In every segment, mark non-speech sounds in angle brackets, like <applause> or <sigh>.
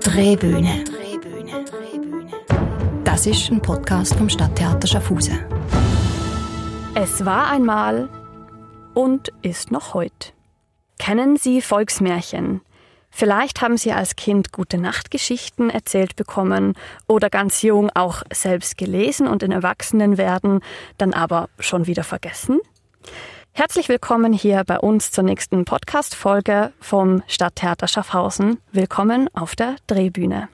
Drehbühne. Das ist ein Podcast vom Stadttheater Schaffhausen. Es war einmal und ist noch heute. Kennen Sie Volksmärchen? Vielleicht haben Sie als Kind gute Nachtgeschichten erzählt bekommen oder ganz jung auch selbst gelesen und in Erwachsenenwerden dann aber schon wieder vergessen? Herzlich willkommen hier bei uns zur nächsten Podcast-Folge vom Stadttheater Schaffhausen. Willkommen auf der Drehbühne.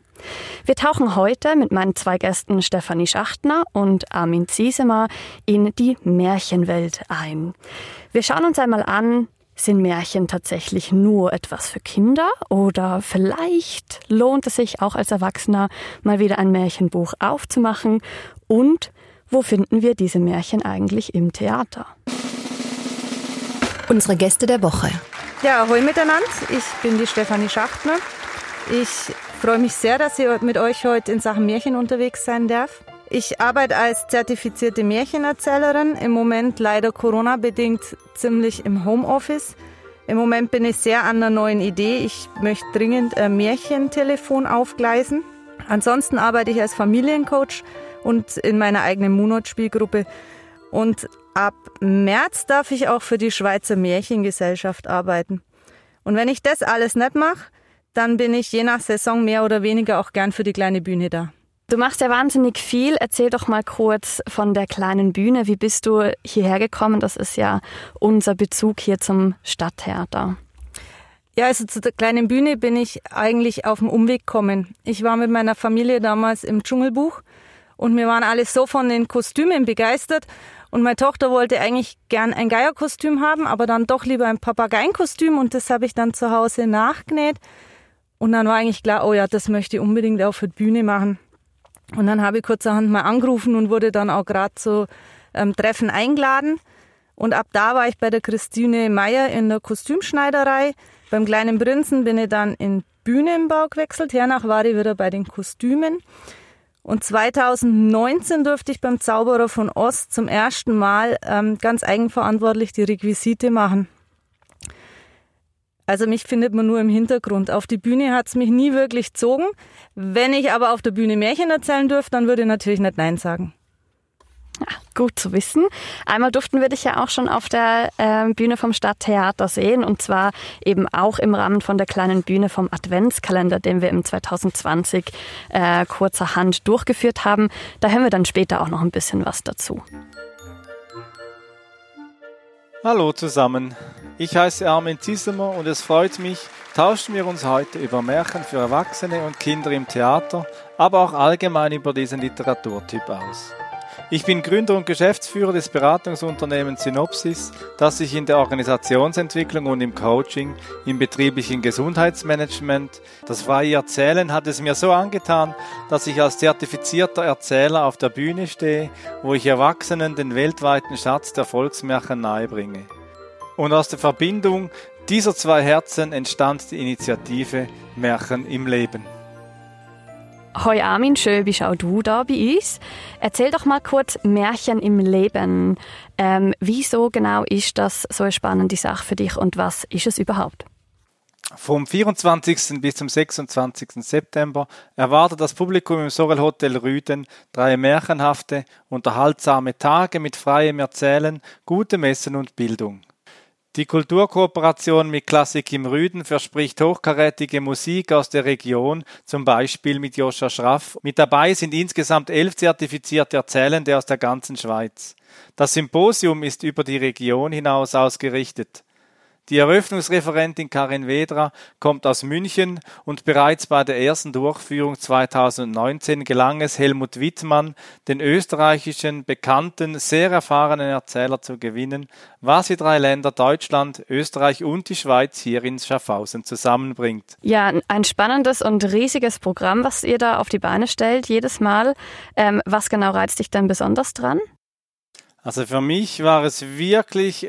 Wir tauchen heute mit meinen zwei Gästen Stefanie Schachtner und Armin Ziesemer in die Märchenwelt ein. Wir schauen uns einmal an, sind Märchen tatsächlich nur etwas für Kinder oder vielleicht lohnt es sich auch als Erwachsener mal wieder ein Märchenbuch aufzumachen und wo finden wir diese Märchen eigentlich im Theater? Unsere Gäste der Woche. Ja, ahoi miteinander. Ich bin die Stefanie Schachtner. Ich freue mich sehr, dass ich mit euch heute in Sachen Märchen unterwegs sein darf. Ich arbeite als zertifizierte Märchenerzählerin, im Moment leider Corona-bedingt ziemlich im Homeoffice. Im Moment bin ich sehr an einer neuen Idee. Ich möchte dringend ein Märchentelefon aufgleisen. Ansonsten arbeite ich als Familiencoach und in meiner eigenen Munot-Spielgruppe. Und ab März darf ich auch für die Schweizer Märchengesellschaft arbeiten. Und wenn ich das alles nicht mache, dann bin ich je nach Saison mehr oder weniger auch gern für die kleine Bühne da. Du machst ja wahnsinnig viel. Erzähl doch mal kurz von der kleinen Bühne. Wie bist du hierher gekommen? Das ist ja unser Bezug hier zum Stadttheater. Ja, also zu der kleinen Bühne bin ich eigentlich auf dem Umweg gekommen. Ich war mit meiner Familie damals im Dschungelbuch und wir waren alle so von den Kostümen begeistert. Und meine Tochter wollte eigentlich gern ein Geierkostüm haben, aber dann doch lieber ein Papageienkostüm und das habe ich dann zu Hause nachgenäht. Und dann war eigentlich klar, oh ja, das möchte ich unbedingt auch für die Bühne machen. Und dann habe ich kurzerhand mal angerufen und wurde dann auch gerade zu ähm, Treffen eingeladen. Und ab da war ich bei der Christine Meyer in der Kostümschneiderei. Beim kleinen Prinzen bin ich dann in Bühnenbau gewechselt. Hernach war ich wieder bei den Kostümen. Und 2019 durfte ich beim Zauberer von Ost zum ersten Mal ähm, ganz eigenverantwortlich die Requisite machen. Also mich findet man nur im Hintergrund. Auf die Bühne hat es mich nie wirklich gezogen. Wenn ich aber auf der Bühne Märchen erzählen dürfte, dann würde ich natürlich nicht Nein sagen. <laughs> Gut zu wissen. Einmal durften wir dich ja auch schon auf der äh, Bühne vom Stadttheater sehen und zwar eben auch im Rahmen von der kleinen Bühne vom Adventskalender, den wir im 2020 äh, kurzerhand durchgeführt haben. Da hören wir dann später auch noch ein bisschen was dazu. Hallo zusammen. Ich heiße Armin Ziesemer und es freut mich, tauschen wir uns heute über Märchen für Erwachsene und Kinder im Theater, aber auch allgemein über diesen Literaturtyp aus. Ich bin Gründer und Geschäftsführer des Beratungsunternehmens Synopsis, das sich in der Organisationsentwicklung und im Coaching, im betrieblichen Gesundheitsmanagement, das freie Erzählen hat es mir so angetan, dass ich als zertifizierter Erzähler auf der Bühne stehe, wo ich Erwachsenen den weltweiten Schatz der Volksmärchen nahebringe. Und aus der Verbindung dieser zwei Herzen entstand die Initiative Märchen im Leben. Hoi Armin, schön bist auch du da bei uns. Erzähl doch mal kurz Märchen im Leben. Ähm, wieso genau ist das so eine spannende Sache für dich und was ist es überhaupt? Vom 24. bis zum 26. September erwartet das Publikum im Sorel Hotel Rüden drei märchenhafte, unterhaltsame Tage mit freiem Erzählen, gutem Essen und Bildung. Die Kulturkooperation mit Klassik im Rüden verspricht hochkarätige Musik aus der Region, zum Beispiel mit Joscha Schraff. Mit dabei sind insgesamt elf zertifizierte Erzählende aus der ganzen Schweiz. Das Symposium ist über die Region hinaus ausgerichtet. Die Eröffnungsreferentin Karin Wedra kommt aus München und bereits bei der ersten Durchführung 2019 gelang es Helmut Wittmann, den österreichischen bekannten, sehr erfahrenen Erzähler zu gewinnen, was die drei Länder Deutschland, Österreich und die Schweiz hier in Schaffhausen zusammenbringt. Ja, ein spannendes und riesiges Programm, was ihr da auf die Beine stellt, jedes Mal. Ähm, was genau reizt dich denn besonders dran? Also für mich war es wirklich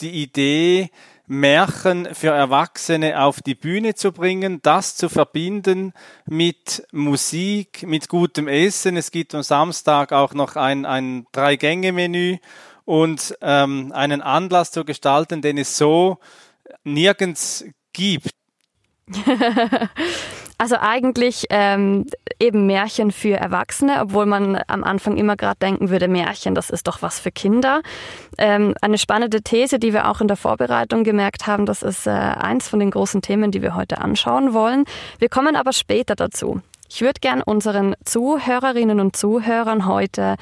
die Idee, Märchen für Erwachsene auf die Bühne zu bringen, das zu verbinden mit Musik, mit gutem Essen. Es gibt am Samstag auch noch ein, ein Drei-Gänge-Menü und ähm, einen Anlass zu gestalten, den es so nirgends gibt. <laughs> Also eigentlich ähm, eben Märchen für Erwachsene, obwohl man am Anfang immer gerade denken würde, Märchen, das ist doch was für Kinder. Ähm, eine spannende These, die wir auch in der Vorbereitung gemerkt haben, das ist äh, eins von den großen Themen, die wir heute anschauen wollen. Wir kommen aber später dazu. Ich würde gern unseren Zuhörerinnen und Zuhörern heute,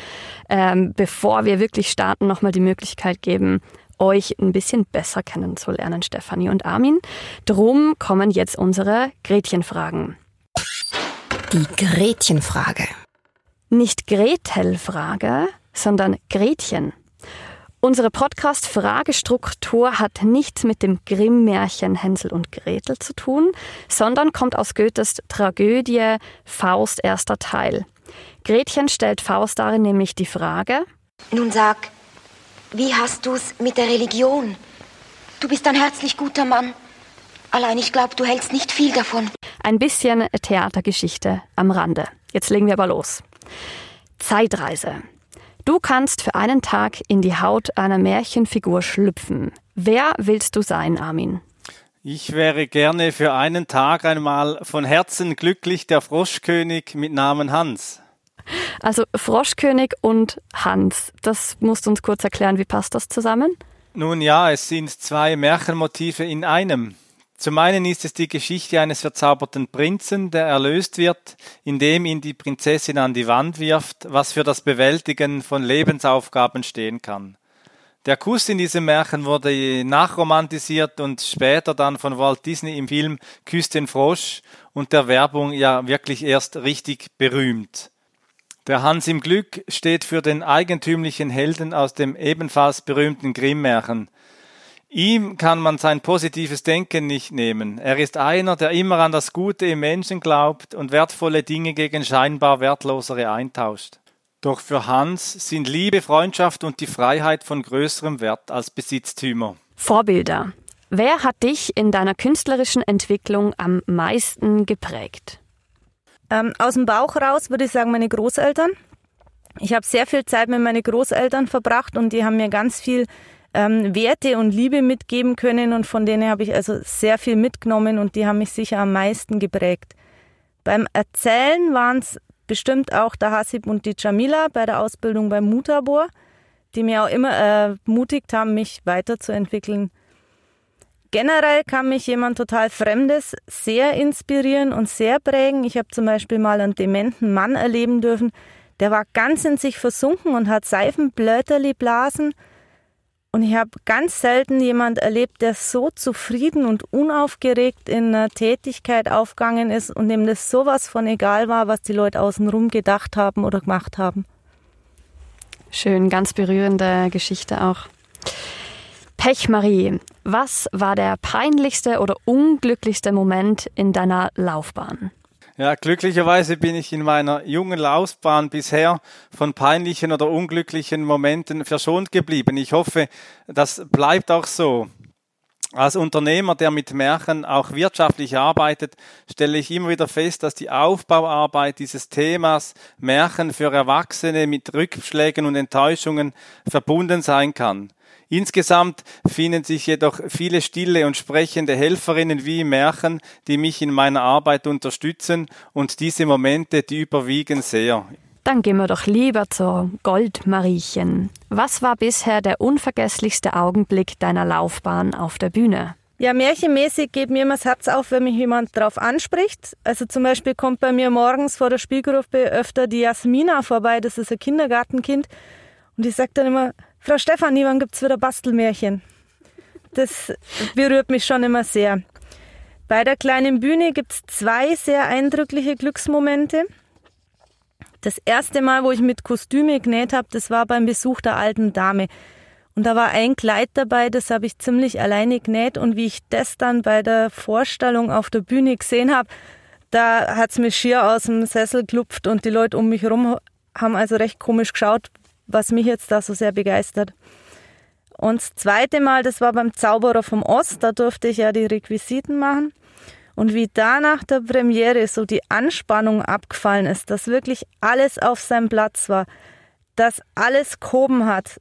ähm, bevor wir wirklich starten, nochmal die Möglichkeit geben, euch ein bisschen besser kennenzulernen, Stefanie und Armin. Drum kommen jetzt unsere Gretchenfragen. Die Gretchenfrage. Nicht Gretel-Frage, sondern Gretchen. Unsere Podcast-Fragestruktur hat nichts mit dem Grimm-Märchen Hänsel und Gretel zu tun, sondern kommt aus Goethes Tragödie Faust erster Teil. Gretchen stellt Faust darin nämlich die Frage: Nun sag, wie hast du's mit der Religion? Du bist ein herzlich guter Mann. Allein ich glaube, du hältst nicht viel davon. Ein bisschen Theatergeschichte am Rande. Jetzt legen wir aber los. Zeitreise. Du kannst für einen Tag in die Haut einer Märchenfigur schlüpfen. Wer willst du sein, Armin? Ich wäre gerne für einen Tag einmal von Herzen glücklich der Froschkönig mit Namen Hans. Also Froschkönig und Hans, das musst du uns kurz erklären, wie passt das zusammen? Nun ja, es sind zwei Märchenmotive in einem. Zum einen ist es die Geschichte eines verzauberten Prinzen, der erlöst wird, indem ihn die Prinzessin an die Wand wirft, was für das Bewältigen von Lebensaufgaben stehen kann. Der Kuss in diesem Märchen wurde nachromantisiert und später dann von Walt Disney im Film Küss den Frosch und der Werbung ja wirklich erst richtig berühmt. Der Hans im Glück steht für den eigentümlichen Helden aus dem ebenfalls berühmten Grimm-Märchen, Ihm kann man sein positives Denken nicht nehmen. Er ist einer, der immer an das Gute im Menschen glaubt und wertvolle Dinge gegen scheinbar wertlosere eintauscht. Doch für Hans sind Liebe, Freundschaft und die Freiheit von größerem Wert als Besitztümer. Vorbilder. Wer hat dich in deiner künstlerischen Entwicklung am meisten geprägt? Ähm, aus dem Bauch raus würde ich sagen, meine Großeltern. Ich habe sehr viel Zeit mit meinen Großeltern verbracht und die haben mir ganz viel ähm, Werte und Liebe mitgeben können und von denen habe ich also sehr viel mitgenommen und die haben mich sicher am meisten geprägt. Beim Erzählen waren es bestimmt auch der Hasib und die Jamila bei der Ausbildung beim Mutabor, die mir auch immer ermutigt haben, mich weiterzuentwickeln. Generell kann mich jemand total Fremdes sehr inspirieren und sehr prägen. Ich habe zum Beispiel mal einen dementen Mann erleben dürfen, der war ganz in sich versunken und hat Seifenblöterli blasen und ich habe ganz selten jemand erlebt, der so zufrieden und unaufgeregt in einer Tätigkeit aufgegangen ist und dem das sowas von egal war, was die Leute außenrum gedacht haben oder gemacht haben. Schön, ganz berührende Geschichte auch. Pechmarie, was war der peinlichste oder unglücklichste Moment in deiner Laufbahn? Ja, glücklicherweise bin ich in meiner jungen Laufbahn bisher von peinlichen oder unglücklichen Momenten verschont geblieben. Ich hoffe, das bleibt auch so. Als Unternehmer, der mit Märchen auch wirtschaftlich arbeitet, stelle ich immer wieder fest, dass die Aufbauarbeit dieses Themas Märchen für Erwachsene mit Rückschlägen und Enttäuschungen verbunden sein kann. Insgesamt finden sich jedoch viele stille und sprechende Helferinnen wie im Märchen, die mich in meiner Arbeit unterstützen und diese Momente, die überwiegen sehr. Dann gehen wir doch lieber zur Goldmariechen. Was war bisher der unvergesslichste Augenblick deiner Laufbahn auf der Bühne? Ja, märchenmäßig geht mir immer das Herz auf, wenn mich jemand darauf anspricht. Also zum Beispiel kommt bei mir morgens vor der Spielgruppe öfter die Jasmina vorbei, das ist ein Kindergartenkind. Und die sagt dann immer, Frau Stefanie, wann gibt's wieder Bastelmärchen? Das berührt mich schon immer sehr. Bei der kleinen Bühne gibt's zwei sehr eindrückliche Glücksmomente. Das erste Mal, wo ich mit Kostüme genäht habe, das war beim Besuch der alten Dame. Und da war ein Kleid dabei, das habe ich ziemlich alleine genäht. Und wie ich das dann bei der Vorstellung auf der Bühne gesehen habe, da hat's mir schier aus dem Sessel klupft und die Leute um mich herum haben also recht komisch geschaut, was mich jetzt da so sehr begeistert. Und das zweite Mal, das war beim Zauberer vom Ost, da durfte ich ja die Requisiten machen. Und wie da nach der Premiere so die Anspannung abgefallen ist, dass wirklich alles auf seinem Platz war, dass alles gehoben hat,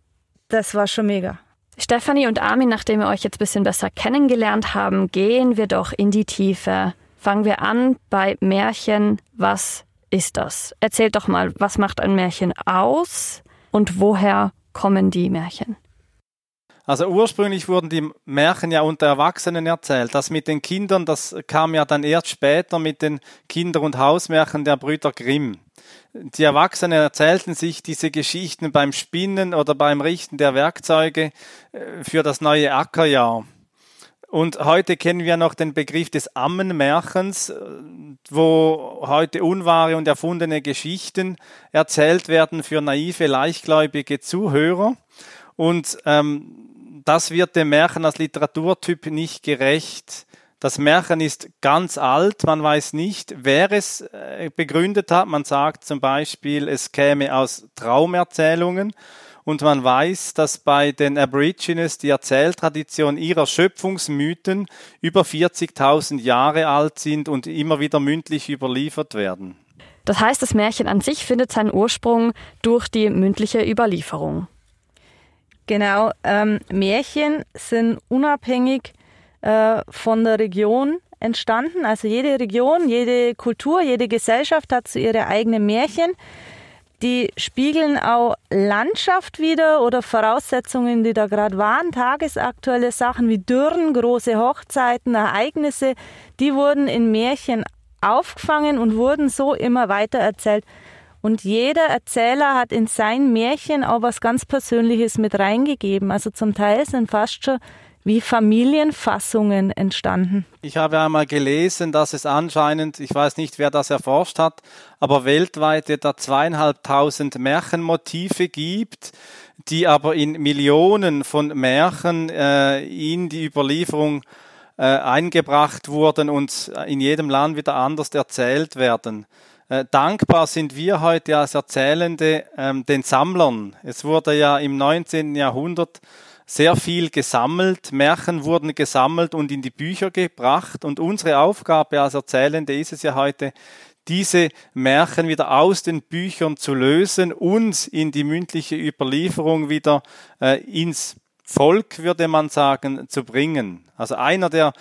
das war schon mega. Stefanie und Armin, nachdem wir euch jetzt ein bisschen besser kennengelernt haben, gehen wir doch in die Tiefe. Fangen wir an bei Märchen. Was ist das? Erzählt doch mal, was macht ein Märchen aus und woher kommen die Märchen? Also ursprünglich wurden die Märchen ja unter Erwachsenen erzählt. Das mit den Kindern, das kam ja dann erst später mit den Kinder- und Hausmärchen der Brüder Grimm. Die Erwachsenen erzählten sich diese Geschichten beim Spinnen oder beim Richten der Werkzeuge äh, für das neue Ackerjahr. Und heute kennen wir noch den Begriff des Ammenmärchens, äh, wo heute unwahre und erfundene Geschichten erzählt werden für naive, leichtgläubige Zuhörer. Und ähm, das wird dem Märchen als Literaturtyp nicht gerecht. Das Märchen ist ganz alt, man weiß nicht, wer es äh, begründet hat. Man sagt zum Beispiel, es käme aus Traumerzählungen und man weiß, dass bei den Aborigines die Erzähltradition ihrer Schöpfungsmythen über 40.000 Jahre alt sind und immer wieder mündlich überliefert werden. Das heißt, das Märchen an sich findet seinen Ursprung durch die mündliche Überlieferung. Genau, ähm, Märchen sind unabhängig äh, von der Region entstanden. Also jede Region, jede Kultur, jede Gesellschaft hat so ihre eigenen Märchen. Die spiegeln auch Landschaft wieder oder Voraussetzungen, die da gerade waren, tagesaktuelle Sachen wie Dürren, große Hochzeiten, Ereignisse, die wurden in Märchen aufgefangen und wurden so immer weiter erzählt. Und jeder Erzähler hat in sein Märchen auch was ganz Persönliches mit reingegeben. Also zum Teil sind fast schon wie Familienfassungen entstanden. Ich habe einmal gelesen, dass es anscheinend, ich weiß nicht, wer das erforscht hat, aber weltweit etwa zweieinhalbtausend Märchenmotive gibt, die aber in Millionen von Märchen äh, in die Überlieferung äh, eingebracht wurden und in jedem Land wieder anders erzählt werden. Äh, dankbar sind wir heute als Erzählende ähm, den Sammlern. Es wurde ja im 19. Jahrhundert sehr viel gesammelt, Märchen wurden gesammelt und in die Bücher gebracht und unsere Aufgabe als Erzählende ist es ja heute, diese Märchen wieder aus den Büchern zu lösen und in die mündliche Überlieferung wieder äh, ins Volk, würde man sagen, zu bringen. Also einer der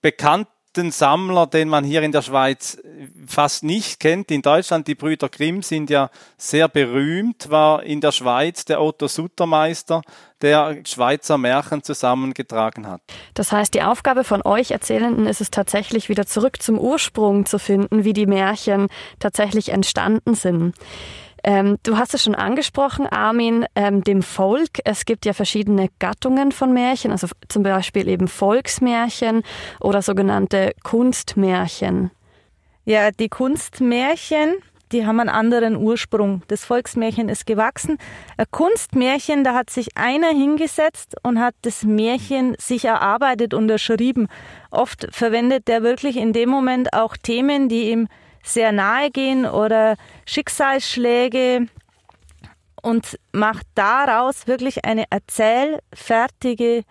bekannten berühmten Sammler, den man hier in der Schweiz fast nicht kennt. In Deutschland, die Brüder Grimm sind ja sehr berühmt, war in der Schweiz der Otto Suttermeister, der Schweizer Märchen zusammengetragen hat. Das heißt, die Aufgabe von euch Erzählenden ist es tatsächlich wieder zurück zum Ursprung zu finden, wie die Märchen tatsächlich entstanden sind. Ähm, du hast es schon angesprochen, Armin, ähm, dem Volk. Es gibt ja verschiedene Gattungen von Märchen, also zum Beispiel eben Volksmärchen oder sogenannte Kunstmärchen. Ja, die Kunstmärchen, die haben einen anderen Ursprung. Das Volksmärchen ist gewachsen. Ein Kunstmärchen, da hat sich einer hingesetzt und hat das Märchen sich erarbeitet und erschrieben. Oft verwendet der wirklich in dem Moment auch Themen, die ihm sehr nahe gehen oder Schicksalsschläge und macht daraus wirklich eine erzählfertige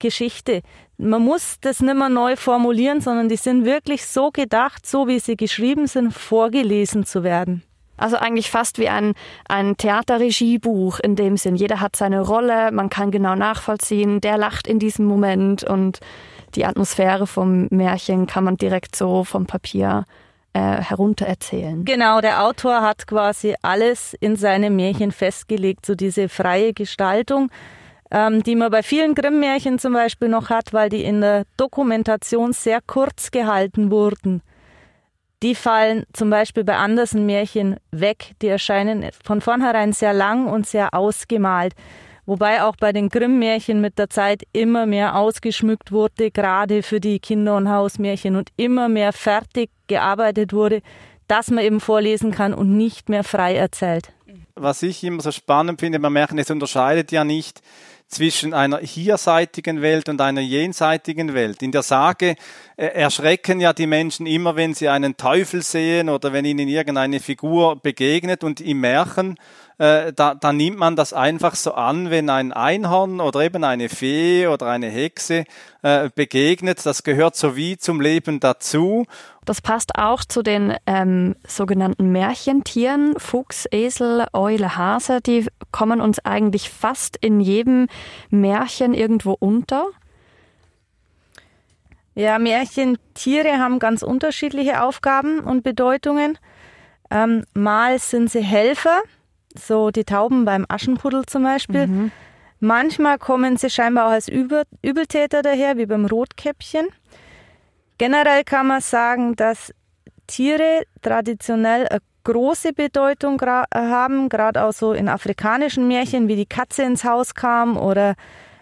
Geschichte. Man muss das nicht mehr neu formulieren, sondern die sind wirklich so gedacht, so wie sie geschrieben sind, vorgelesen zu werden. Also eigentlich fast wie ein, ein Theaterregiebuch in dem Sinn. Jeder hat seine Rolle, man kann genau nachvollziehen, der lacht in diesem Moment und die Atmosphäre vom Märchen kann man direkt so vom Papier äh, heruntererzählen. Genau, der Autor hat quasi alles in seinem Märchen festgelegt, so diese freie Gestaltung, ähm, die man bei vielen Grimm-Märchen zum Beispiel noch hat, weil die in der Dokumentation sehr kurz gehalten wurden. Die fallen zum Beispiel bei Andersen-Märchen weg. Die erscheinen von vornherein sehr lang und sehr ausgemalt. Wobei auch bei den Grimm-Märchen mit der Zeit immer mehr ausgeschmückt wurde, gerade für die Kinder- und Hausmärchen und immer mehr fertig gearbeitet wurde, dass man eben vorlesen kann und nicht mehr frei erzählt. Was ich immer so spannend finde beim Märchen, es unterscheidet ja nicht zwischen einer hierseitigen Welt und einer jenseitigen Welt. In der Sage äh, erschrecken ja die Menschen immer, wenn sie einen Teufel sehen oder wenn ihnen irgendeine Figur begegnet und im Märchen äh, da, da nimmt man das einfach so an, wenn ein Einhorn oder eben eine Fee oder eine Hexe äh, begegnet. Das gehört so wie zum Leben dazu. Das passt auch zu den ähm, sogenannten Märchentieren, Fuchs, Esel, Eule, Hase. Die kommen uns eigentlich fast in jedem Märchen irgendwo unter. Ja, Märchentiere haben ganz unterschiedliche Aufgaben und Bedeutungen. Ähm, mal sind sie Helfer, so die Tauben beim Aschenputtel zum Beispiel. Mhm. Manchmal kommen sie scheinbar auch als Übel Übeltäter daher, wie beim Rotkäppchen. Generell kann man sagen, dass Tiere traditionell eine große Bedeutung haben, gerade auch so in afrikanischen Märchen, wie die Katze ins Haus kam oder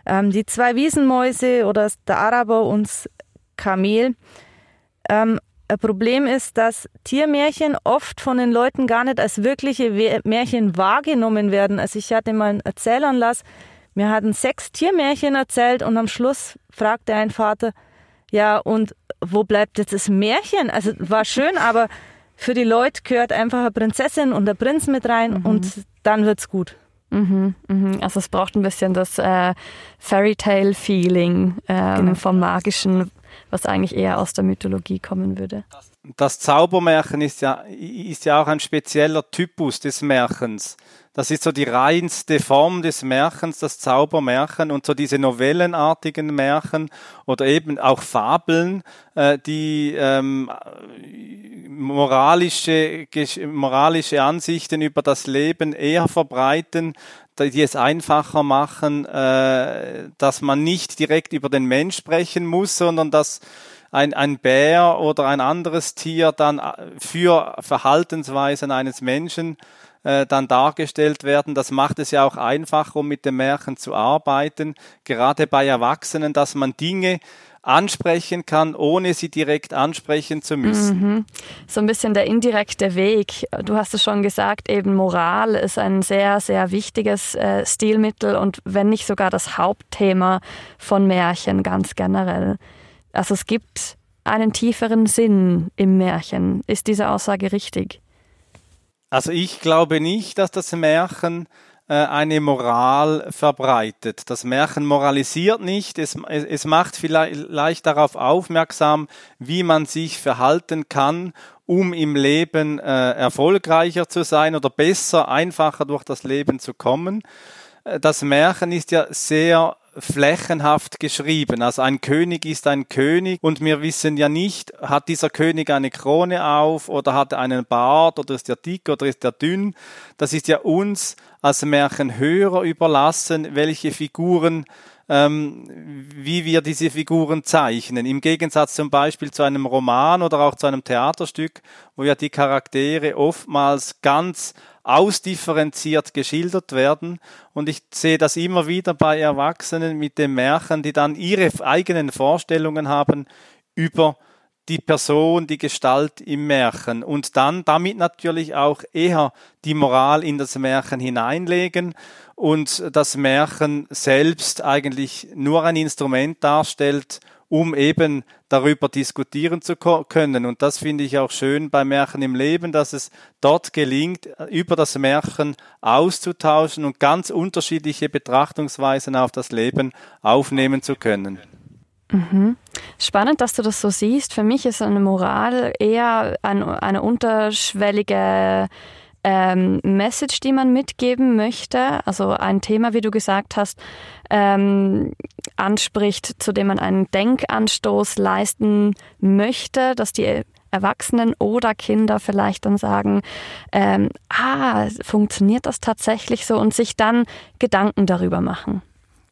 ähm, die zwei Wiesenmäuse oder der Araber und das Kamel. Ähm, ein Problem ist, dass Tiermärchen oft von den Leuten gar nicht als wirkliche Märchen wahrgenommen werden. Also ich hatte mal einen Erzählanlass, mir hatten sechs Tiermärchen erzählt und am Schluss fragte ein Vater, ja, und wo bleibt jetzt das Märchen? Also war schön, aber für die Leute gehört einfach eine Prinzessin und der Prinz mit rein mhm. und dann wird's gut. Mhm, mhm. Also es braucht ein bisschen das äh, Fairy Tale Feeling ähm, genau. vom Magischen, was eigentlich eher aus der Mythologie kommen würde. Das Zaubermärchen ist ja, ist ja auch ein spezieller Typus des Märchens. Das ist so die reinste Form des Märchens, das Zaubermärchen und so diese novellenartigen Märchen oder eben auch Fabeln, äh, die ähm, moralische, moralische Ansichten über das Leben eher verbreiten, die es einfacher machen, äh, dass man nicht direkt über den Mensch sprechen muss, sondern dass ein, ein Bär oder ein anderes Tier dann äh, für Verhaltensweisen eines Menschen äh, dann dargestellt werden. Das macht es ja auch einfacher, um mit dem Märchen zu arbeiten, gerade bei Erwachsenen, dass man Dinge ansprechen kann, ohne sie direkt ansprechen zu müssen. Mhm. So ein bisschen der indirekte Weg. Du hast es schon gesagt, eben Moral ist ein sehr, sehr wichtiges äh, Stilmittel und wenn nicht sogar das Hauptthema von Märchen ganz generell. Also es gibt einen tieferen Sinn im Märchen. Ist diese Aussage richtig? Also ich glaube nicht, dass das Märchen äh, eine Moral verbreitet. Das Märchen moralisiert nicht, es, es macht vielleicht darauf aufmerksam, wie man sich verhalten kann, um im Leben äh, erfolgreicher zu sein oder besser, einfacher durch das Leben zu kommen. Äh, das Märchen ist ja sehr flächenhaft geschrieben. Also ein König ist ein König und wir wissen ja nicht, hat dieser König eine Krone auf oder hat er einen Bart oder ist er dick oder ist er dünn. Das ist ja uns als Märchenhörer überlassen, welche Figuren ähm, wie wir diese Figuren zeichnen. Im Gegensatz zum Beispiel zu einem Roman oder auch zu einem Theaterstück, wo ja die Charaktere oftmals ganz ausdifferenziert geschildert werden. Und ich sehe das immer wieder bei Erwachsenen mit den Märchen, die dann ihre eigenen Vorstellungen haben über die Person, die Gestalt im Märchen und dann damit natürlich auch eher die Moral in das Märchen hineinlegen und das Märchen selbst eigentlich nur ein Instrument darstellt, um eben darüber diskutieren zu können. Und das finde ich auch schön bei Märchen im Leben, dass es dort gelingt, über das Märchen auszutauschen und ganz unterschiedliche Betrachtungsweisen auf das Leben aufnehmen zu können. Mhm. Spannend, dass du das so siehst. Für mich ist eine Moral eher ein, eine unterschwellige ähm, Message, die man mitgeben möchte. Also ein Thema, wie du gesagt hast, ähm, anspricht, zu dem man einen Denkanstoß leisten möchte, dass die Erwachsenen oder Kinder vielleicht dann sagen, ähm, ah, funktioniert das tatsächlich so und sich dann Gedanken darüber machen.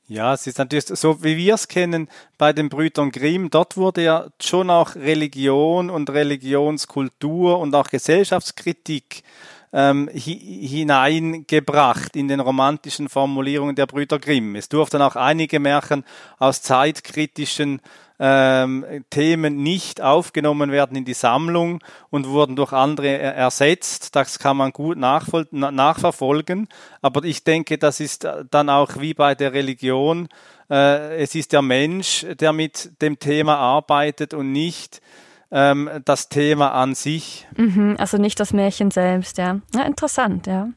Ja, es ist natürlich so, wie wir es kennen bei den Brüdern Grimm. Dort wurde ja schon auch Religion und Religionskultur und auch Gesellschaftskritik ähm, hineingebracht in den romantischen Formulierungen der Brüder Grimm. Es durften auch einige Märchen aus zeitkritischen ähm, Themen nicht aufgenommen werden in die Sammlung und wurden durch andere ersetzt. Das kann man gut nachverfolgen. Aber ich denke, das ist dann auch wie bei der Religion. Äh, es ist der Mensch, der mit dem Thema arbeitet und nicht ähm, das Thema an sich. Mhm, also nicht das Märchen selbst, ja. ja. Interessant, ja.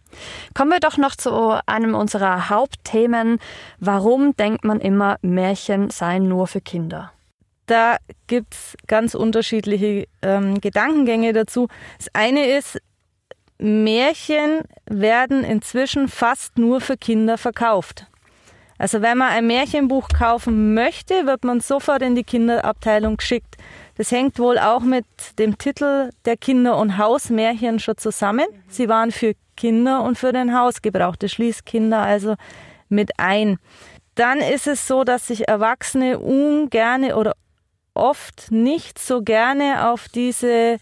Kommen wir doch noch zu einem unserer Hauptthemen. Warum denkt man immer, Märchen seien nur für Kinder? Da gibt es ganz unterschiedliche ähm, Gedankengänge dazu. Das eine ist, Märchen werden inzwischen fast nur für Kinder verkauft. Also wenn man ein Märchenbuch kaufen möchte, wird man sofort in die Kinderabteilung geschickt. Das hängt wohl auch mit dem Titel der Kinder- und Hausmärchen schon zusammen. Sie waren für Kinder und für den Hausgebrauch. Das schließt Kinder also mit ein. Dann ist es so, dass sich Erwachsene ungerne oder oft nicht so gerne auf diese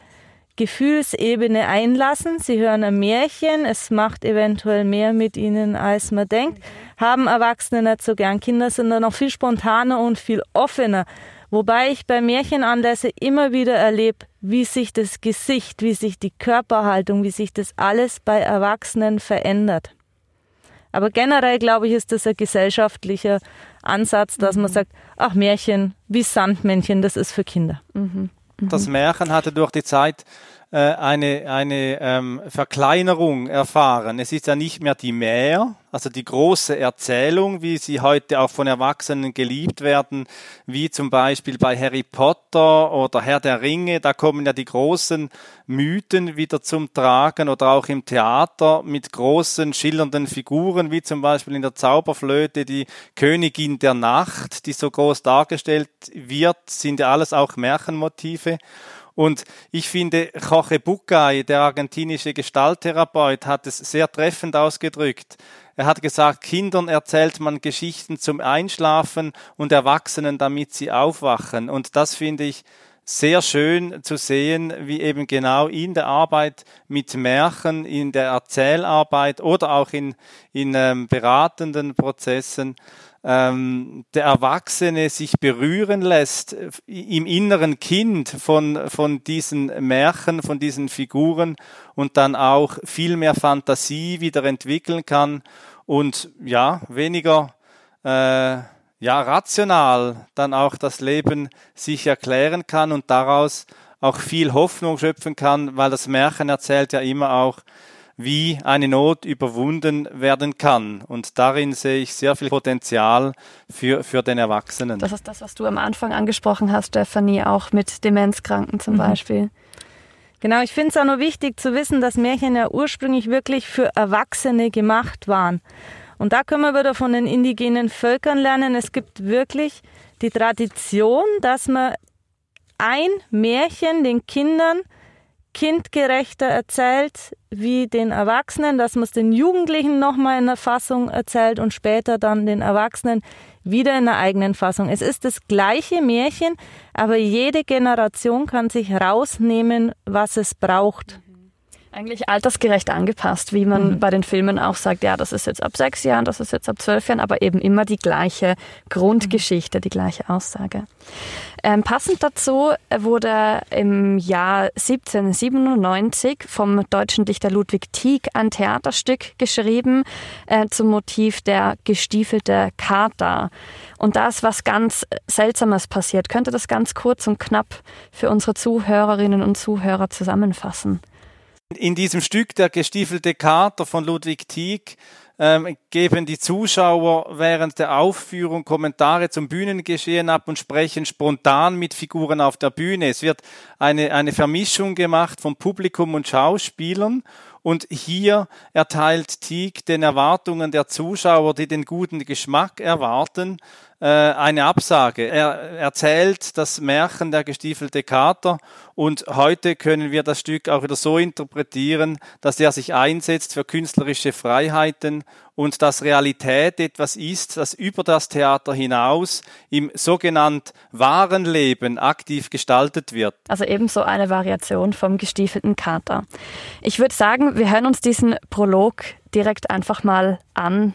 Gefühlsebene einlassen. Sie hören ein Märchen, es macht eventuell mehr mit ihnen, als man denkt. Haben Erwachsene nicht so gern. Kinder sind da noch viel spontaner und viel offener. Wobei ich bei Märchenanlässe immer wieder erlebe, wie sich das Gesicht, wie sich die Körperhaltung, wie sich das alles bei Erwachsenen verändert. Aber generell glaube ich, ist das ein gesellschaftlicher Ansatz, dass mhm. man sagt, ach Märchen wie Sandmännchen, das ist für Kinder. Mhm. Mhm. Das Märchen hatte durch die Zeit äh, eine, eine ähm, Verkleinerung erfahren. Es ist ja nicht mehr die Mär, also die große Erzählung, wie sie heute auch von Erwachsenen geliebt werden, wie zum Beispiel bei Harry Potter oder Herr der Ringe, da kommen ja die großen Mythen wieder zum Tragen oder auch im Theater mit großen schillernden Figuren, wie zum Beispiel in der Zauberflöte die Königin der Nacht, die so groß dargestellt wird, sind ja alles auch Märchenmotive. Und ich finde, Jorge Bucay, der argentinische Gestalttherapeut, hat es sehr treffend ausgedrückt. Er hat gesagt, Kindern erzählt man Geschichten zum Einschlafen und Erwachsenen, damit sie aufwachen. Und das finde ich sehr schön zu sehen, wie eben genau in der Arbeit mit Märchen, in der Erzählarbeit oder auch in, in ähm, beratenden Prozessen ähm, der Erwachsene sich berühren lässt im inneren Kind von, von diesen Märchen, von diesen Figuren und dann auch viel mehr Fantasie wieder entwickeln kann und ja, weniger äh, ja, rational dann auch das Leben sich erklären kann und daraus auch viel Hoffnung schöpfen kann, weil das Märchen erzählt ja immer auch, wie eine Not überwunden werden kann. Und darin sehe ich sehr viel Potenzial für, für den Erwachsenen. Das ist das, was du am Anfang angesprochen hast, Stefanie, auch mit Demenzkranken zum mhm. Beispiel. Genau, ich finde es auch nur wichtig zu wissen, dass Märchen ja ursprünglich wirklich für Erwachsene gemacht waren. Und da können wir wieder von den indigenen Völkern lernen. Es gibt wirklich die Tradition, dass man ein Märchen den Kindern kindgerechter erzählt wie den Erwachsenen, dass man es den Jugendlichen nochmal in der Fassung erzählt und später dann den Erwachsenen wieder in der eigenen Fassung. Es ist das gleiche Märchen, aber jede Generation kann sich rausnehmen, was es braucht. Eigentlich altersgerecht angepasst, wie man mhm. bei den Filmen auch sagt, ja, das ist jetzt ab sechs Jahren, das ist jetzt ab zwölf Jahren, aber eben immer die gleiche Grundgeschichte, die gleiche Aussage. Ähm, passend dazu wurde im Jahr 1797 vom deutschen Dichter Ludwig Tieck ein Theaterstück geschrieben äh, zum Motiv der gestiefelte Kater. Und da ist was ganz Seltsames passiert. Könnte das ganz kurz und knapp für unsere Zuhörerinnen und Zuhörer zusammenfassen? In diesem Stück Der gestiefelte Kater von Ludwig Tieck ähm, geben die Zuschauer während der Aufführung Kommentare zum Bühnengeschehen ab und sprechen spontan mit Figuren auf der Bühne. Es wird eine, eine Vermischung gemacht von Publikum und Schauspielern und hier erteilt Tieck den Erwartungen der Zuschauer, die den guten Geschmack erwarten, eine Absage. Er erzählt das Märchen der gestiefelte Kater und heute können wir das Stück auch wieder so interpretieren, dass er sich einsetzt für künstlerische Freiheiten und dass Realität etwas ist, das über das Theater hinaus im sogenannten wahren Leben aktiv gestaltet wird. Also ebenso eine Variation vom gestiefelten Kater. Ich würde sagen, wir hören uns diesen Prolog direkt einfach mal an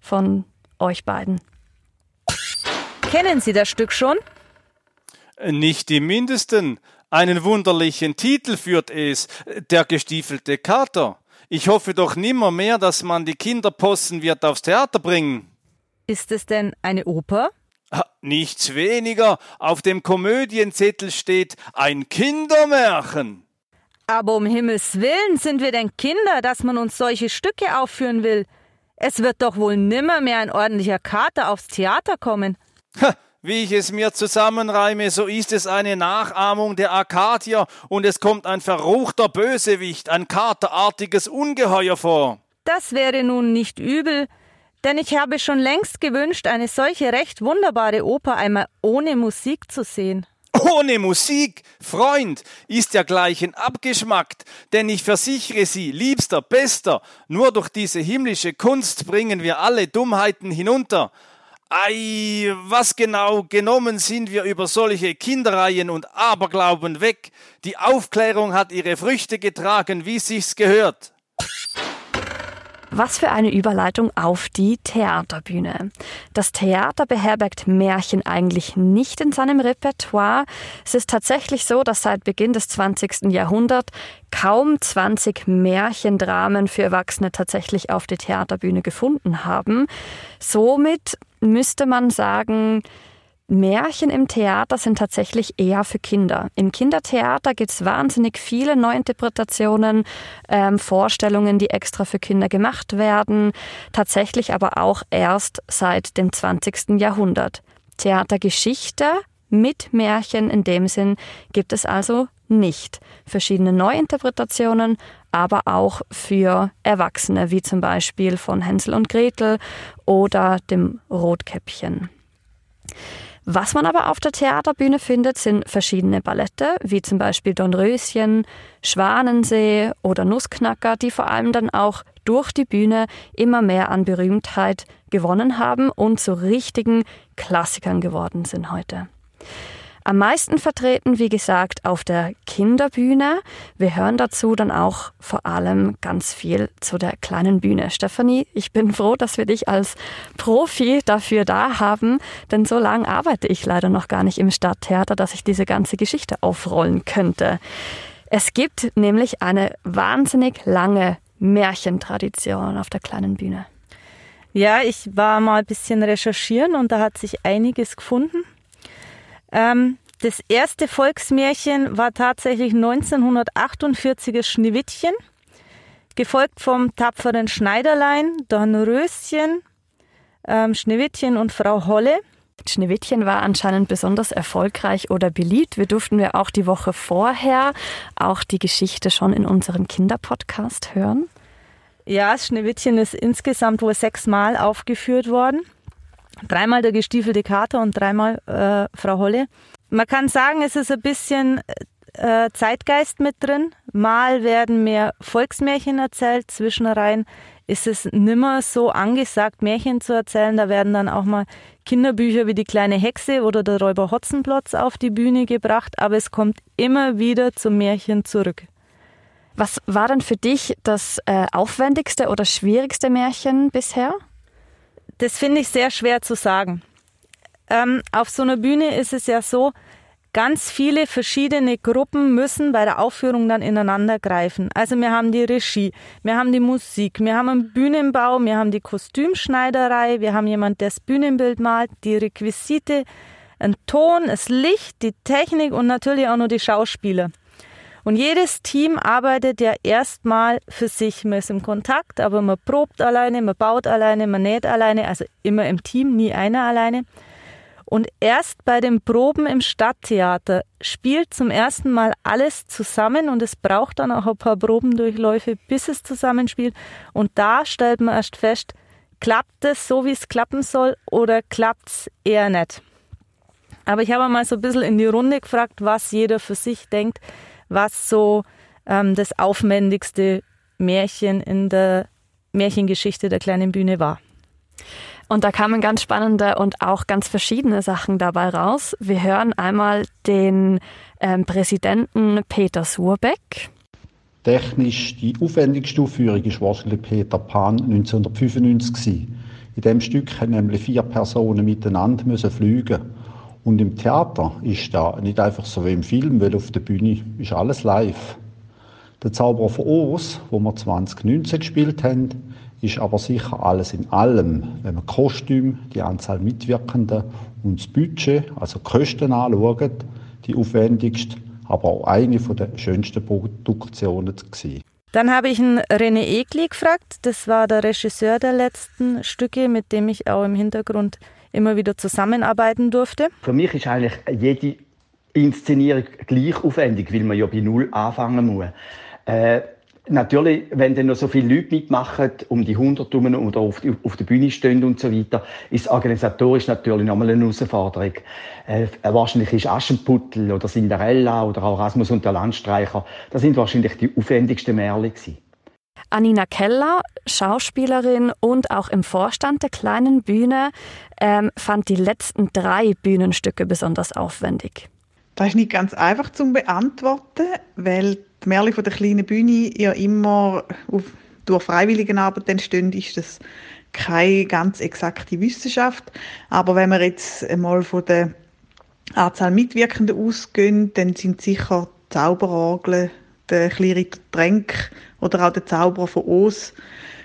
von euch beiden. Kennen Sie das Stück schon? Nicht im mindesten. Einen wunderlichen Titel führt es, der gestiefelte Kater. Ich hoffe doch nimmer mehr, dass man die Kinderpossen wird aufs Theater bringen. Ist es denn eine Oper? Nichts weniger. Auf dem Komödienzettel steht ein Kindermärchen. Aber um Himmels willen sind wir denn Kinder, dass man uns solche Stücke aufführen will. Es wird doch wohl nimmer mehr ein ordentlicher Kater aufs Theater kommen. Wie ich es mir zusammenreime, so ist es eine Nachahmung der Arkadier und es kommt ein verruchter Bösewicht, ein katerartiges Ungeheuer vor. Das wäre nun nicht übel. Denn ich habe schon längst gewünscht, eine solche recht wunderbare Oper einmal ohne Musik zu sehen. Ohne Musik, Freund, ist dergleichen abgeschmackt, denn ich versichere Sie, liebster, bester, nur durch diese himmlische Kunst bringen wir alle Dummheiten hinunter. Ei, was genau genommen sind wir über solche Kindereien und Aberglauben weg. Die Aufklärung hat ihre Früchte getragen, wie sich's gehört. Was für eine Überleitung auf die Theaterbühne. Das Theater beherbergt Märchen eigentlich nicht in seinem Repertoire. Es ist tatsächlich so, dass seit Beginn des 20. Jahrhunderts kaum 20 Märchendramen für Erwachsene tatsächlich auf die Theaterbühne gefunden haben. Somit müsste man sagen, Märchen im Theater sind tatsächlich eher für Kinder. Im Kindertheater gibt es wahnsinnig viele Neuinterpretationen, ähm, Vorstellungen, die extra für Kinder gemacht werden, tatsächlich aber auch erst seit dem 20. Jahrhundert. Theatergeschichte mit Märchen in dem Sinn gibt es also nicht. Verschiedene Neuinterpretationen, aber auch für Erwachsene, wie zum Beispiel von Hänsel und Gretel oder dem Rotkäppchen. Was man aber auf der Theaterbühne findet, sind verschiedene Ballette, wie zum Beispiel Dornröschen, Schwanensee oder Nussknacker, die vor allem dann auch durch die Bühne immer mehr an Berühmtheit gewonnen haben und zu richtigen Klassikern geworden sind heute. Am meisten vertreten, wie gesagt, auf der Kinderbühne. Wir hören dazu dann auch vor allem ganz viel zu der kleinen Bühne. Stefanie, ich bin froh, dass wir dich als Profi dafür da haben, denn so lange arbeite ich leider noch gar nicht im Stadttheater, dass ich diese ganze Geschichte aufrollen könnte. Es gibt nämlich eine wahnsinnig lange Märchentradition auf der kleinen Bühne. Ja, ich war mal ein bisschen recherchieren und da hat sich einiges gefunden. Ähm, das erste Volksmärchen war tatsächlich 1948er Schneewittchen, gefolgt vom tapferen Schneiderlein, Dornröschen, ähm, Schneewittchen und Frau Holle. Schneewittchen war anscheinend besonders erfolgreich oder beliebt. Wir durften wir auch die Woche vorher auch die Geschichte schon in unserem Kinderpodcast hören. Ja, Schneewittchen ist insgesamt wohl sechsmal aufgeführt worden. Dreimal der gestiefelte Kater und dreimal äh, Frau Holle. Man kann sagen, es ist ein bisschen äh, Zeitgeist mit drin. Mal werden mehr Volksmärchen erzählt, zwischenrein ist es nimmer so angesagt, Märchen zu erzählen. Da werden dann auch mal Kinderbücher wie die kleine Hexe oder der Räuber Hotzenplotz auf die Bühne gebracht, aber es kommt immer wieder zum Märchen zurück. Was war denn für dich das äh, aufwendigste oder schwierigste Märchen bisher? Das finde ich sehr schwer zu sagen. Ähm, auf so einer Bühne ist es ja so, ganz viele verschiedene Gruppen müssen bei der Aufführung dann ineinander greifen. Also wir haben die Regie, wir haben die Musik, wir haben einen Bühnenbau, wir haben die Kostümschneiderei, wir haben jemand, der das Bühnenbild malt, die Requisite, ein Ton, das Licht, die Technik und natürlich auch noch die Schauspieler. Und jedes Team arbeitet ja erstmal für sich. Man ist im Kontakt, aber man probt alleine, man baut alleine, man näht alleine, also immer im Team, nie einer alleine. Und erst bei den Proben im Stadttheater spielt zum ersten Mal alles zusammen und es braucht dann auch ein paar Probendurchläufe, bis es zusammenspielt. Und da stellt man erst fest, klappt es so, wie es klappen soll oder klappt es eher nicht. Aber ich habe mal so ein bisschen in die Runde gefragt, was jeder für sich denkt was so ähm, das aufwendigste Märchen in der Märchengeschichte der kleinen Bühne war. Und da kamen ganz spannende und auch ganz verschiedene Sachen dabei raus. Wir hören einmal den ähm, Präsidenten Peter Surbeck. Technisch die aufwendigste Aufführung war wahrscheinlich Peter Pan 1995. Gewesen. In dem Stück haben nämlich vier Personen miteinander müssen fliegen und im Theater ist da nicht einfach so wie im Film, weil auf der Bühne ist alles live. Der Zauberer von Oz, wo wir 2019 gespielt haben, ist aber sicher alles in allem. Wenn man Kostüm, die Anzahl Mitwirkenden und das Budget, also Kosten anschaut, die aufwendigste, aber auch eine der schönsten Produktionen gewesen. Dann habe ich einen René Egli gefragt. Das war der Regisseur der letzten Stücke, mit dem ich auch im Hintergrund immer wieder zusammenarbeiten durfte. Für mich ist eigentlich jede Inszenierung gleich aufwendig, weil man ja bei Null anfangen muss. Äh, Natürlich, wenn dann noch so viele Leute mitmachen, um die 100 herum oder auf, auf der Bühne stehen und so weiter, ist organisatorisch natürlich nochmal eine Herausforderung. Äh, wahrscheinlich ist Aschenputtel oder Cinderella oder auch Rasmus und der Landstreicher, das sind wahrscheinlich die aufwendigsten Märchen gewesen. Anina Keller, Schauspielerin und auch im Vorstand der kleinen Bühne, ähm, fand die letzten drei Bühnenstücke besonders aufwendig. Das ist nicht ganz einfach zu beantworten, weil die Märchen von der kleinen Bühne ja immer auf, durch Freiwilligenarbeit entstehen, ist das keine ganz exakte Wissenschaft. Aber wenn wir jetzt einmal von der Anzahl Mitwirkenden ausgehen, dann sind sicher Zauberorgeln, der kleine Tränk oder auch der Zauberer von Oos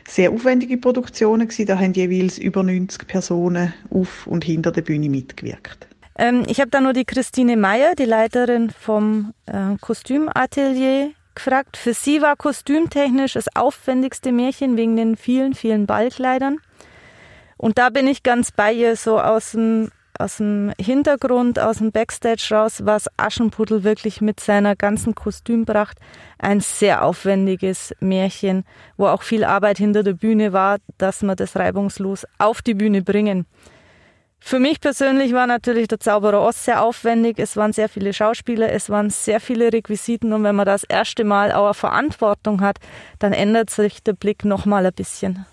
sehr aufwendige Produktionen gewesen. Da haben jeweils über 90 Personen auf und hinter der Bühne mitgewirkt. Ähm, ich habe da nur die Christine Meyer, die Leiterin vom äh, Kostümatelier, gefragt. Für sie war kostümtechnisch das aufwendigste Märchen wegen den vielen, vielen Ballkleidern. Und da bin ich ganz bei ihr, so aus dem aus dem Hintergrund, aus dem Backstage raus, was Aschenputtel wirklich mit seiner ganzen Kostümpracht ein sehr aufwendiges Märchen, wo auch viel Arbeit hinter der Bühne war, dass wir das reibungslos auf die Bühne bringen. Für mich persönlich war natürlich der Zauberer Ost sehr aufwendig. Es waren sehr viele Schauspieler, es waren sehr viele Requisiten und wenn man das erste Mal auch eine Verantwortung hat, dann ändert sich der Blick nochmal ein bisschen.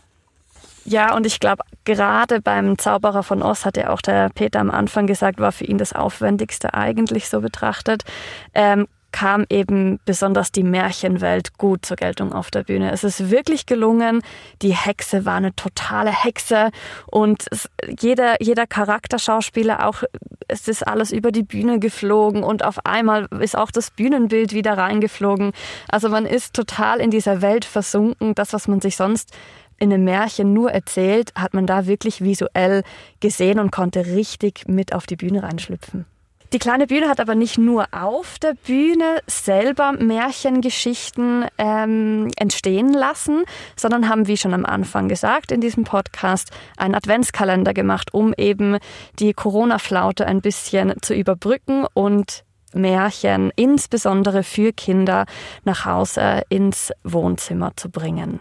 Ja, und ich glaube, gerade beim Zauberer von Oz hat ja auch der Peter am Anfang gesagt, war für ihn das Aufwendigste eigentlich so betrachtet. Ähm, kam eben besonders die Märchenwelt gut zur Geltung auf der Bühne. Es ist wirklich gelungen. Die Hexe war eine totale Hexe und es, jeder, jeder Charakterschauspieler auch, es ist alles über die Bühne geflogen und auf einmal ist auch das Bühnenbild wieder reingeflogen. Also man ist total in dieser Welt versunken. Das, was man sich sonst in einem Märchen nur erzählt, hat man da wirklich visuell gesehen und konnte richtig mit auf die Bühne reinschlüpfen. Die kleine Bühne hat aber nicht nur auf der Bühne selber Märchengeschichten ähm, entstehen lassen, sondern haben, wie schon am Anfang gesagt, in diesem Podcast einen Adventskalender gemacht, um eben die Corona-Flaute ein bisschen zu überbrücken und Märchen, insbesondere für Kinder, nach Hause ins Wohnzimmer zu bringen.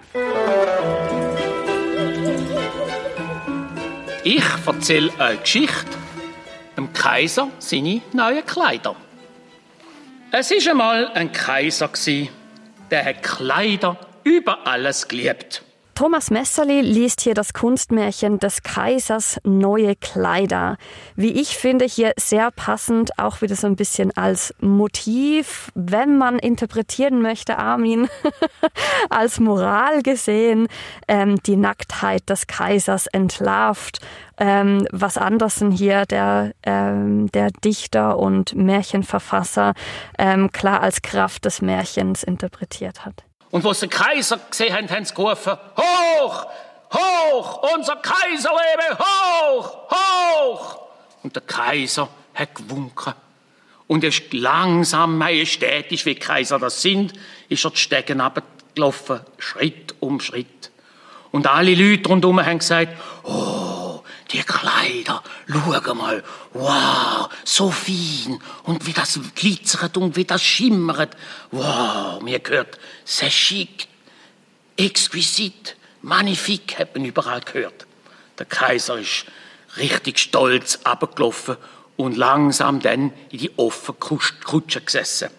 Ich erzähle eine Geschichte. Dem Kaiser seine neuen Kleider. Es war einmal ein Kaiser, der hat Kleider über alles geliebt. Thomas Messerli liest hier das Kunstmärchen des Kaisers Neue Kleider. Wie ich finde, hier sehr passend, auch wieder so ein bisschen als Motiv, wenn man interpretieren möchte, Armin, <laughs> als Moral gesehen, ähm, die Nacktheit des Kaisers entlarvt. Ähm, was Andersen hier, der, ähm, der Dichter und Märchenverfasser, ähm, klar als Kraft des Märchens interpretiert hat. Und was der Kaiser gesehen hat, haben sie gerufen, hoch, hoch, unser Kaiser lebe, hoch, hoch. Und der Kaiser hat gewunken. Und ist langsam, majestätisch, wie Kaiser das sind, ist er die Stegen abgelaufen, Schritt um Schritt. Und alle Leute rundherum haben gesagt, oh, die Kleider, schau mal, wow, so fein und wie das glitzert und wie das schimmert. Wow, mir gehört, c'est chic, exquisit, magnifique, hat man überall gehört. Der Kaiser ist richtig stolz abgelaufen und langsam dann in die offene Kutsche gesessen.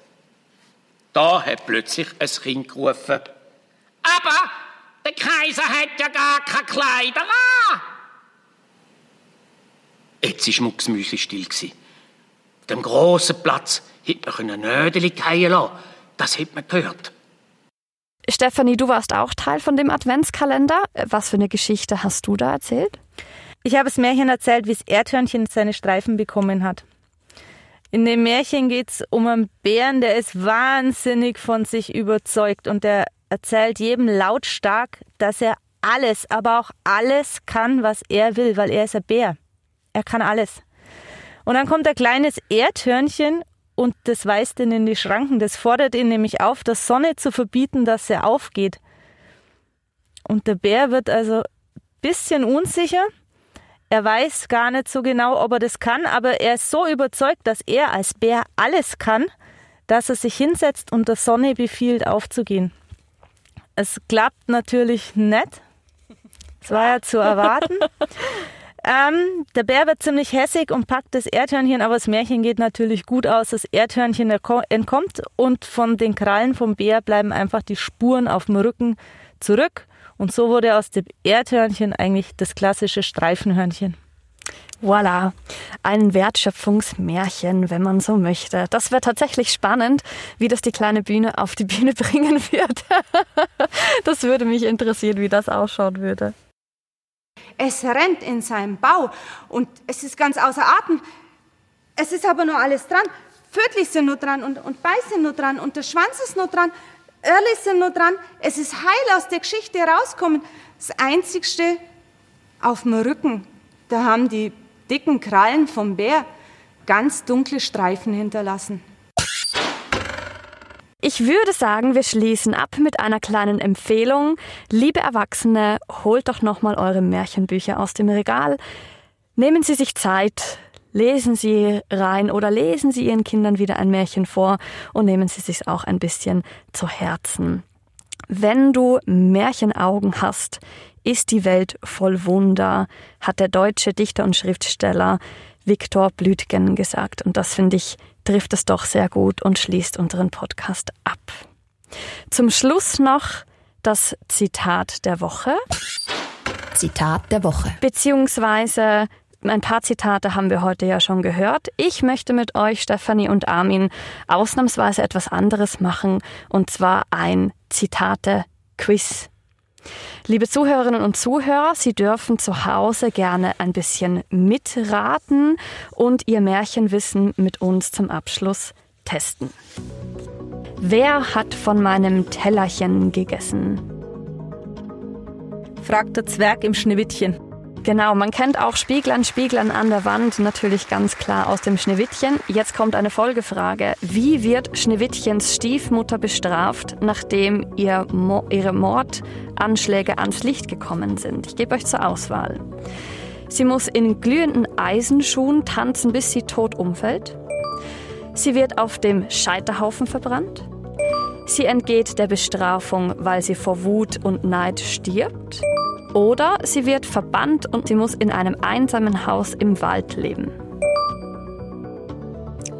Da hat plötzlich ein Kind gerufen, aber der Kaiser hat ja gar keine Kleider an. Jetzt war Mucksmüsli still. Auf dem grossen Platz hätte man Nödeli fallen lassen Das hat man gehört. Stefanie, du warst auch Teil von dem Adventskalender. Was für eine Geschichte hast du da erzählt? Ich habe das Märchen erzählt, wie das Erdhörnchen seine Streifen bekommen hat. In dem Märchen geht es um einen Bären, der ist wahnsinnig von sich überzeugt und der erzählt jedem lautstark, dass er alles, aber auch alles kann, was er will, weil er ist ein Bär. Er kann alles. Und dann kommt ein kleines Erdhörnchen und das weist ihn in die Schranken. Das fordert ihn nämlich auf, der Sonne zu verbieten, dass er aufgeht. Und der Bär wird also ein bisschen unsicher. Er weiß gar nicht so genau, ob er das kann, aber er ist so überzeugt, dass er als Bär alles kann, dass er sich hinsetzt und der Sonne befiehlt, aufzugehen. Es klappt natürlich nicht. Das war ja zu erwarten. <laughs> Ähm, der Bär wird ziemlich hässig und packt das Erdhörnchen, aber das Märchen geht natürlich gut aus. Das Erdhörnchen entkommt und von den Krallen vom Bär bleiben einfach die Spuren auf dem Rücken zurück. Und so wurde aus dem Erdhörnchen eigentlich das klassische Streifenhörnchen. Voilà, ein Wertschöpfungsmärchen, wenn man so möchte. Das wäre tatsächlich spannend, wie das die kleine Bühne auf die Bühne <laughs> bringen wird. das würde mich interessieren, wie das ausschauen würde. Es rennt in seinem Bau und es ist ganz außer Atem. Es ist aber nur alles dran. Vögel sind nur dran und, und Beiß sind nur dran und der Schwanz ist nur dran. Early sind nur dran. Es ist heil aus der Geschichte rauskommen. Das Einzigste auf dem Rücken, da haben die dicken Krallen vom Bär ganz dunkle Streifen hinterlassen. Ich würde sagen, wir schließen ab mit einer kleinen Empfehlung. Liebe Erwachsene, holt doch nochmal eure Märchenbücher aus dem Regal. Nehmen Sie sich Zeit, lesen Sie rein oder lesen Sie Ihren Kindern wieder ein Märchen vor und nehmen Sie sich auch ein bisschen zu Herzen. Wenn du Märchenaugen hast, ist die Welt voll Wunder, hat der deutsche Dichter und Schriftsteller Viktor Blütgen gesagt. Und das finde ich trifft es doch sehr gut und schließt unseren Podcast ab. Zum Schluss noch das Zitat der Woche. Zitat der Woche. Beziehungsweise ein paar Zitate haben wir heute ja schon gehört. Ich möchte mit euch, Stefanie und Armin, ausnahmsweise etwas anderes machen, und zwar ein Zitate-Quiz. Liebe Zuhörerinnen und Zuhörer, Sie dürfen zu Hause gerne ein bisschen mitraten und Ihr Märchenwissen mit uns zum Abschluss testen. Wer hat von meinem Tellerchen gegessen? fragt der Zwerg im Schneewittchen. Genau, man kennt auch Spieglein, Spieglein an der Wand, natürlich ganz klar aus dem Schneewittchen. Jetzt kommt eine Folgefrage. Wie wird Schneewittchens Stiefmutter bestraft, nachdem ihr Mo ihre Mordanschläge ans Licht gekommen sind? Ich gebe euch zur Auswahl. Sie muss in glühenden Eisenschuhen tanzen, bis sie tot umfällt. Sie wird auf dem Scheiterhaufen verbrannt. Sie entgeht der Bestrafung, weil sie vor Wut und Neid stirbt. Oder sie wird verbannt und sie muss in einem einsamen Haus im Wald leben.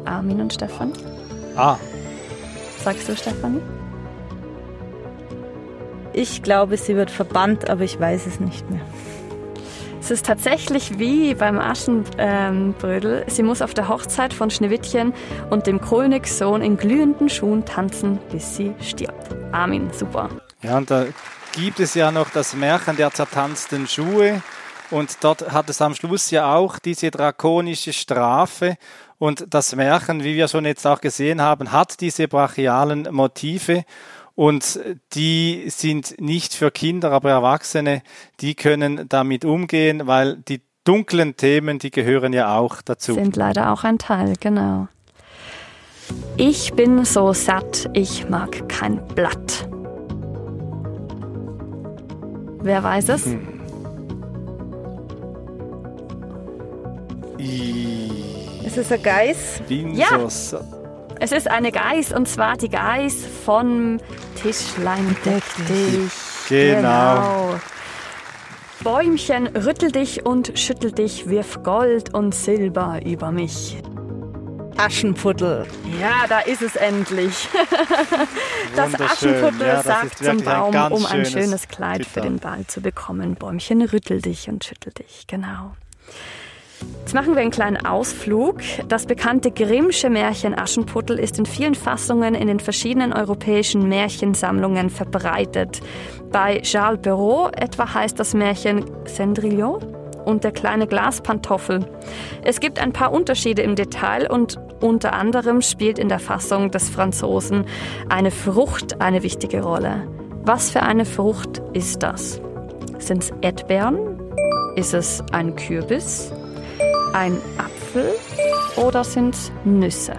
Armin und Stefan? Ah. Sagst du, Stefan? Ich glaube, sie wird verbannt, aber ich weiß es nicht mehr. Es ist tatsächlich wie beim Aschenbrödel. Sie muss auf der Hochzeit von Schneewittchen und dem Königssohn in glühenden Schuhen tanzen, bis sie stirbt. Armin, super. Ja, und da gibt es ja noch das Märchen der zertanzten Schuhe. Und dort hat es am Schluss ja auch diese drakonische Strafe. Und das Märchen, wie wir schon jetzt auch gesehen haben, hat diese brachialen Motive. Und die sind nicht für Kinder, aber Erwachsene, die können damit umgehen, weil die dunklen Themen, die gehören ja auch dazu. Sind leider auch ein Teil, genau. Ich bin so satt, ich mag kein Blatt. Wer weiß es? Hm. Ist es ein Geiß? Ja. es ist eine Geiß und zwar die Geiß von Tischlein deck dich. Genau. genau. Bäumchen, rüttel dich und schüttel dich, wirf Gold und Silber über mich. Aschenputtel. Ja, da ist es endlich. <laughs> das Aschenputtel ja, das sagt zum Baum, ein um ein schönes Kleid Gitter. für den Ball zu bekommen. Bäumchen, rüttel dich und schüttel dich. Genau. Jetzt machen wir einen kleinen Ausflug. Das bekannte Grimmsche Märchen Aschenputtel ist in vielen Fassungen in den verschiedenen europäischen Märchensammlungen verbreitet. Bei Charles Perrault etwa heißt das Märchen Cendrillon und der kleine Glaspantoffel. Es gibt ein paar Unterschiede im Detail und unter anderem spielt in der Fassung des Franzosen eine Frucht eine wichtige Rolle. Was für eine Frucht ist das? Sind es Erdbeeren? Ist es ein Kürbis? Ein Apfel? Oder sind es Nüsse?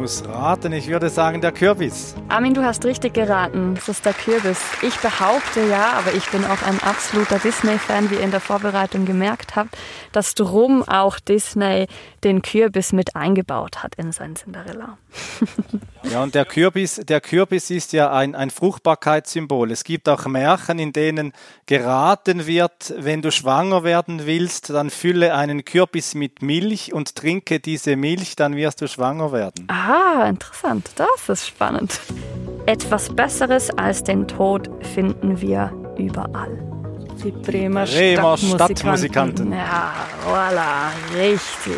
Muss raten. Ich würde sagen, der Kürbis. Armin, du hast richtig geraten. Es ist der Kürbis. Ich behaupte ja, aber ich bin auch ein absoluter Disney-Fan, wie ihr in der Vorbereitung gemerkt habt, dass drum auch Disney den Kürbis mit eingebaut hat in sein Cinderella. Ja, und der Kürbis, der Kürbis ist ja ein, ein Fruchtbarkeitssymbol. Es gibt auch Märchen, in denen geraten wird, wenn du schwanger werden willst, dann fülle einen Kürbis mit Milch und trinke diese Milch, dann wirst du schwanger werden. Ah, interessant. Das ist spannend. Etwas Besseres als den Tod finden wir überall. Die Bremer, Bremer Stadtmusikanten. Stadtmusikanten. Ja, voilà, richtig.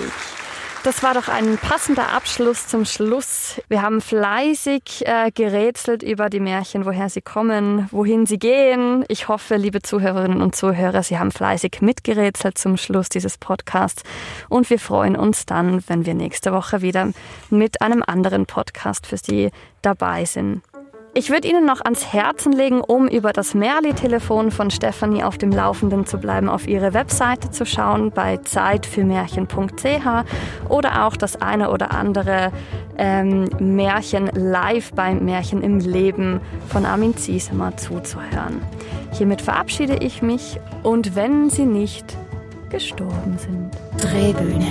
Das war doch ein passender Abschluss zum Schluss. Wir haben fleißig äh, gerätselt über die Märchen, woher sie kommen, wohin sie gehen. Ich hoffe, liebe Zuhörerinnen und Zuhörer, Sie haben fleißig mitgerätselt zum Schluss dieses Podcasts. Und wir freuen uns dann, wenn wir nächste Woche wieder mit einem anderen Podcast für Sie dabei sind. Ich würde Ihnen noch ans Herzen legen, um über das Merli-Telefon von Stefanie auf dem Laufenden zu bleiben, auf ihre Webseite zu schauen bei zeitfürmärchen.ch oder auch das eine oder andere ähm, Märchen live beim Märchen im Leben von Armin Ziesemer zuzuhören. Hiermit verabschiede ich mich und wenn Sie nicht gestorben sind. Drehbühne.